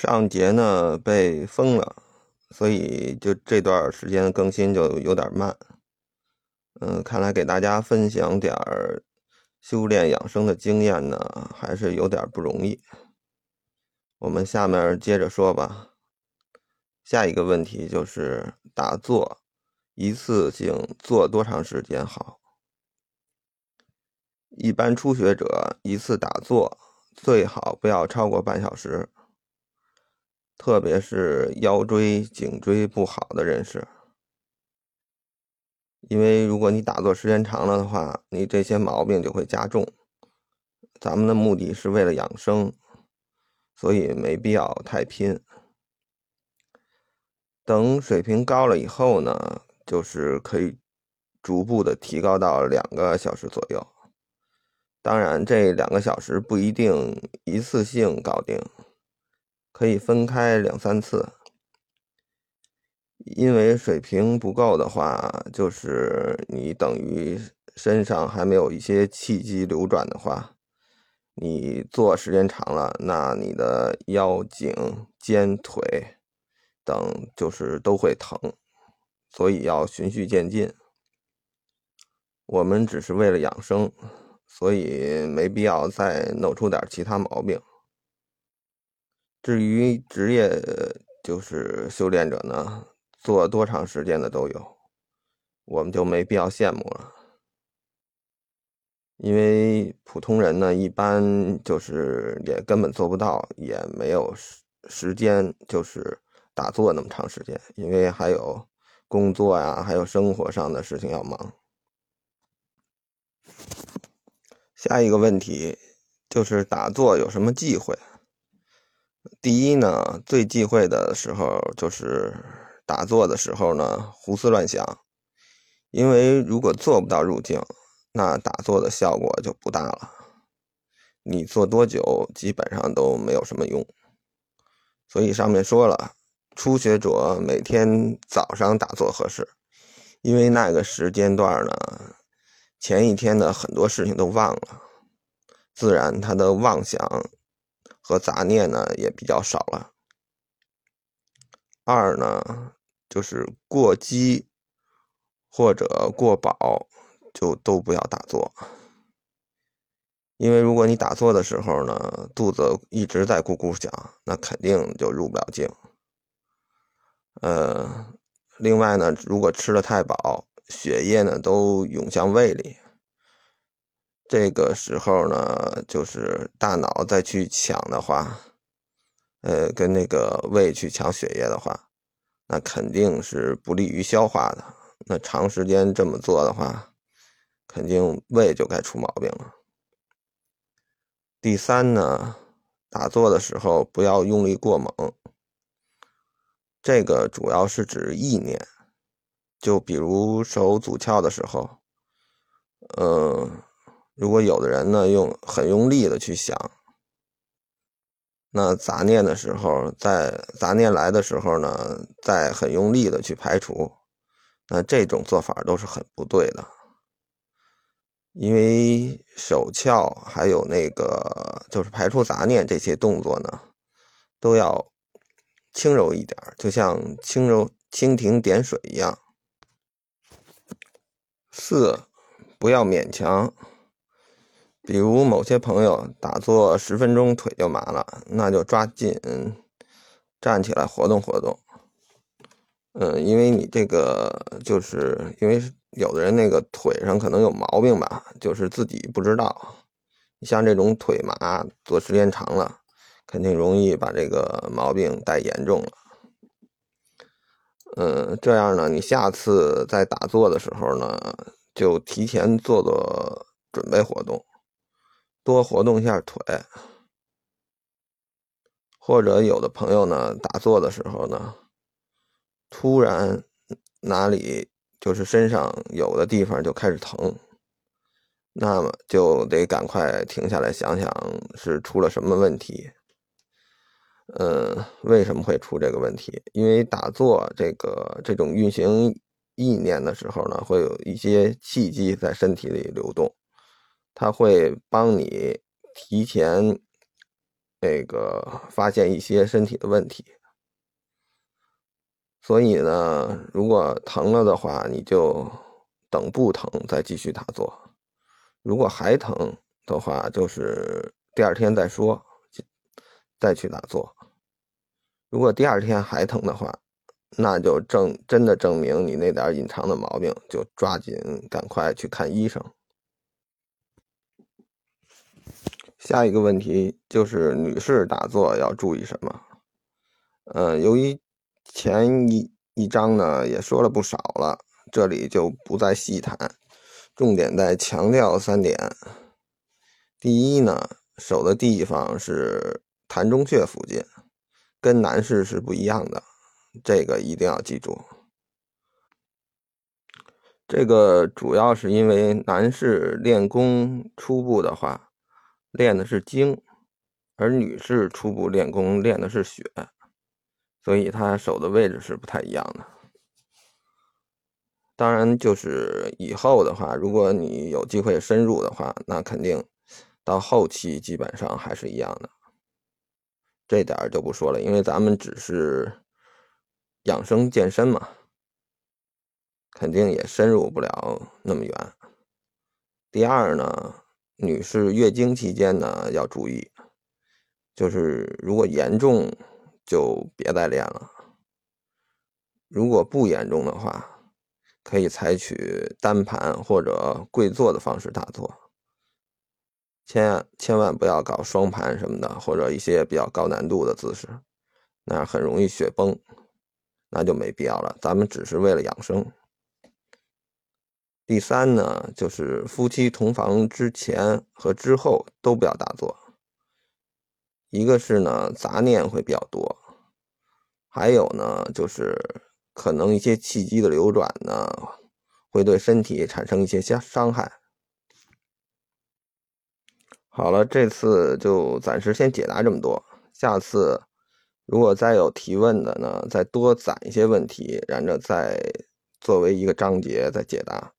上节呢被封了，所以就这段时间更新就有点慢。嗯，看来给大家分享点儿修炼养生的经验呢，还是有点不容易。我们下面接着说吧。下一个问题就是打坐，一次性做多长时间好？一般初学者一次打坐最好不要超过半小时。特别是腰椎、颈椎不好的人士，因为如果你打坐时间长了的话，你这些毛病就会加重。咱们的目的是为了养生，所以没必要太拼。等水平高了以后呢，就是可以逐步的提高到两个小时左右。当然，这两个小时不一定一次性搞定。可以分开两三次，因为水平不够的话，就是你等于身上还没有一些气机流转的话，你坐时间长了，那你的腰颈肩腿等就是都会疼，所以要循序渐进。我们只是为了养生，所以没必要再弄出点其他毛病。至于职业就是修炼者呢，做多长时间的都有，我们就没必要羡慕了。因为普通人呢，一般就是也根本做不到，也没有时时间就是打坐那么长时间，因为还有工作呀，还有生活上的事情要忙。下一个问题就是打坐有什么忌讳？第一呢，最忌讳的时候就是打坐的时候呢，胡思乱想。因为如果做不到入静，那打坐的效果就不大了。你做多久，基本上都没有什么用。所以上面说了，初学者每天早上打坐合适，因为那个时间段呢，前一天的很多事情都忘了，自然他的妄想。和杂念呢也比较少了。二呢，就是过饥或者过饱，就都不要打坐。因为如果你打坐的时候呢，肚子一直在咕咕响，那肯定就入不了静。呃，另外呢，如果吃的太饱，血液呢都涌向胃里。这个时候呢，就是大脑再去抢的话，呃，跟那个胃去抢血液的话，那肯定是不利于消化的。那长时间这么做的话，肯定胃就该出毛病了。第三呢，打坐的时候不要用力过猛，这个主要是指意念，就比如手足翘的时候，嗯。如果有的人呢用很用力的去想，那杂念的时候，在杂念来的时候呢，再很用力的去排除，那这种做法都是很不对的。因为手翘还有那个就是排除杂念这些动作呢，都要轻柔一点，就像轻柔蜻蜓点水一样。四，不要勉强。比如某些朋友打坐十分钟腿就麻了，那就抓紧站起来活动活动。嗯，因为你这个就是因为有的人那个腿上可能有毛病吧，就是自己不知道。像这种腿麻，坐时间长了，肯定容易把这个毛病带严重了。嗯，这样呢，你下次在打坐的时候呢，就提前做做准备活动。多活动一下腿，或者有的朋友呢，打坐的时候呢，突然哪里就是身上有的地方就开始疼，那么就得赶快停下来想想是出了什么问题。嗯，为什么会出这个问题？因为打坐这个这种运行意念的时候呢，会有一些气机在身体里流动。它会帮你提前那个发现一些身体的问题。所以呢，如果疼了的话，你就等不疼再继续打坐；如果还疼的话，就是第二天再说，再去打坐。如果第二天还疼的话，那就证真的证明你那点隐藏的毛病，就抓紧赶快去看医生。下一个问题就是女士打坐要注意什么？呃，由于前一一章呢也说了不少了，这里就不再细谈，重点再强调三点。第一呢，手的地方是膻中穴附近，跟男士是不一样的，这个一定要记住。这个主要是因为男士练功初步的话，练的是精，而女士初步练功练的是血。所以她手的位置是不太一样的。当然，就是以后的话，如果你有机会深入的话，那肯定到后期基本上还是一样的。这点就不说了，因为咱们只是养生健身嘛，肯定也深入不了那么远。第二呢，女士月经期间呢要注意，就是如果严重。就别再练了。如果不严重的话，可以采取单盘或者跪坐的方式打坐。千千万不要搞双盘什么的，或者一些比较高难度的姿势，那样很容易血崩，那就没必要了。咱们只是为了养生。第三呢，就是夫妻同房之前和之后都不要打坐。一个是呢，杂念会比较多。还有呢，就是可能一些气机的流转呢，会对身体产生一些伤伤害。好了，这次就暂时先解答这么多。下次如果再有提问的呢，再多攒一些问题，然后再作为一个章节再解答。